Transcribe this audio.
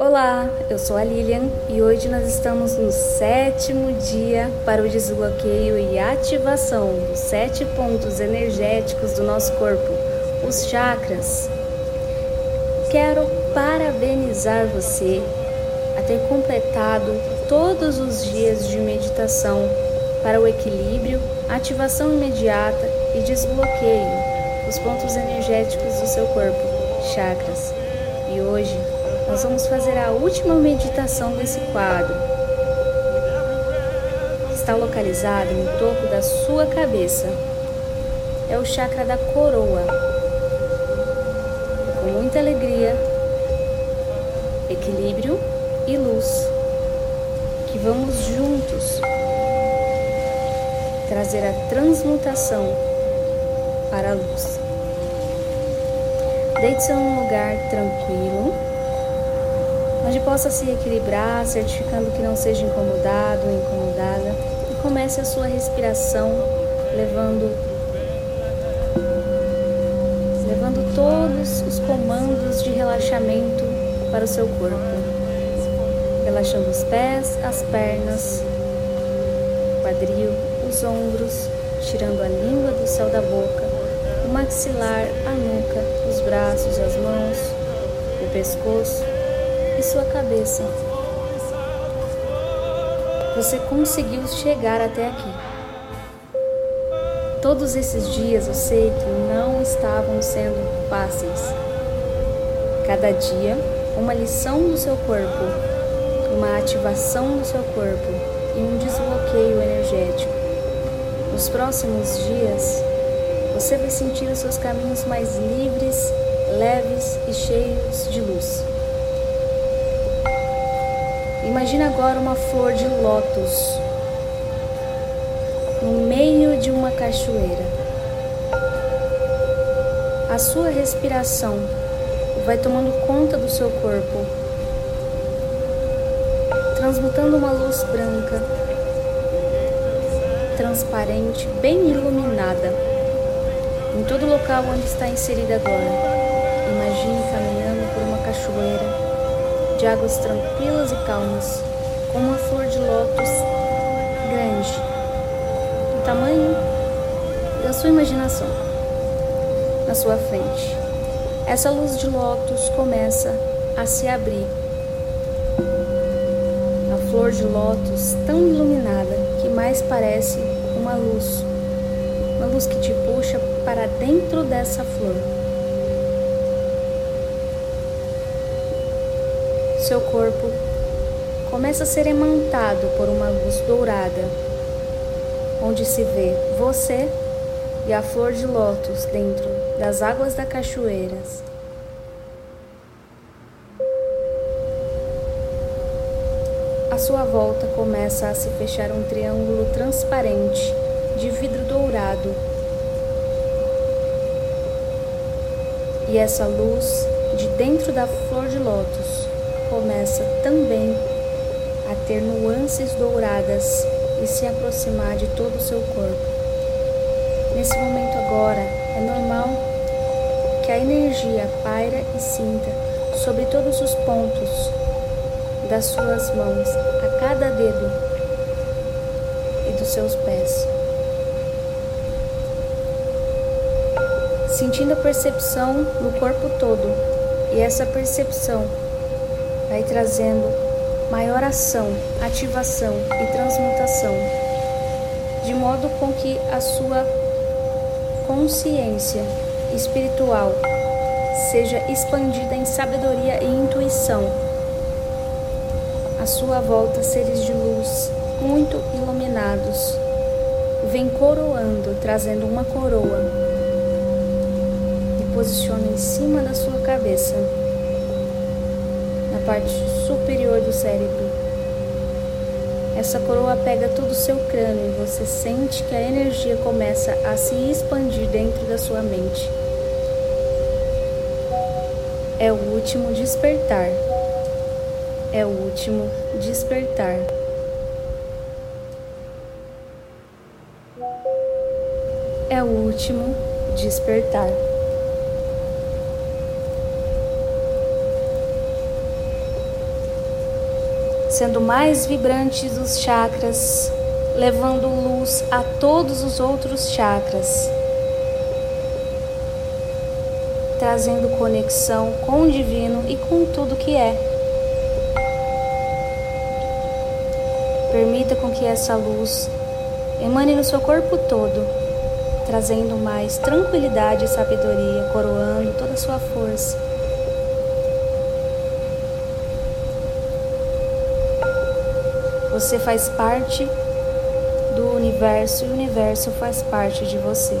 Olá, eu sou a Lilian e hoje nós estamos no sétimo dia para o desbloqueio e ativação dos sete pontos energéticos do nosso corpo, os chakras. Quero parabenizar você a ter completado todos os dias de meditação para o equilíbrio, ativação imediata e desbloqueio dos pontos energéticos do seu corpo, chakras. E hoje nós vamos fazer a última meditação desse quadro. Está localizado no topo da sua cabeça. É o chakra da coroa. Com muita alegria, equilíbrio e luz, que vamos juntos trazer a transmutação para a luz. Deite-se em um lugar tranquilo, onde possa se equilibrar, certificando que não seja incomodado ou incomodada, e comece a sua respiração, levando levando todos os comandos de relaxamento para o seu corpo. Relaxando os pés, as pernas, o quadril, os ombros, tirando a língua do céu da boca, o maxilar, a nuca, os braços, as mãos, o pescoço e sua cabeça. Você conseguiu chegar até aqui. Todos esses dias eu sei que não estavam sendo fáceis. Cada dia, uma lição do seu corpo, uma ativação do seu corpo e um desbloqueio energético. Nos próximos dias, você vai sentir os seus caminhos mais livres, leves e cheios de luz. Imagina agora uma flor de lótus no meio de uma cachoeira. A sua respiração vai tomando conta do seu corpo, transmutando uma luz branca transparente, bem iluminada, em todo o local onde está inserida agora. Imagine caminhando por uma cachoeira de águas tranquilas e calmas, com uma flor de lótus grande, do tamanho da sua imaginação, na sua frente. Essa luz de lótus começa a se abrir. A flor de lótus tão iluminada que mais parece uma luz, uma luz que te puxa para dentro dessa flor. Seu corpo começa a ser emantado por uma luz dourada, onde se vê você e a flor de lótus dentro das águas da cachoeiras. À sua volta começa a se fechar um triângulo transparente de vidro dourado. E essa luz de dentro da flor de lótus começa também a ter nuances douradas e se aproximar de todo o seu corpo. Nesse momento agora, é normal que a energia paira e sinta sobre todos os pontos das suas mãos, a cada dedo e dos seus pés. Sentindo a percepção no corpo todo, e essa percepção vai trazendo maior ação, ativação e transmutação, de modo com que a sua consciência espiritual seja expandida em sabedoria e intuição. Sua volta seres de luz muito iluminados vem coroando, trazendo uma coroa. E posiciona em cima da sua cabeça, parte superior do cérebro. Essa coroa pega todo o seu crânio e você sente que a energia começa a se expandir dentro da sua mente. É o último despertar é o último despertar. É o último despertar. Sendo mais vibrante dos chakras, levando luz a todos os outros chakras, trazendo conexão com o divino e com tudo que é. Permita com que essa luz emane no seu corpo todo, trazendo mais tranquilidade e sabedoria, coroando toda a sua força. Você faz parte do universo e o universo faz parte de você.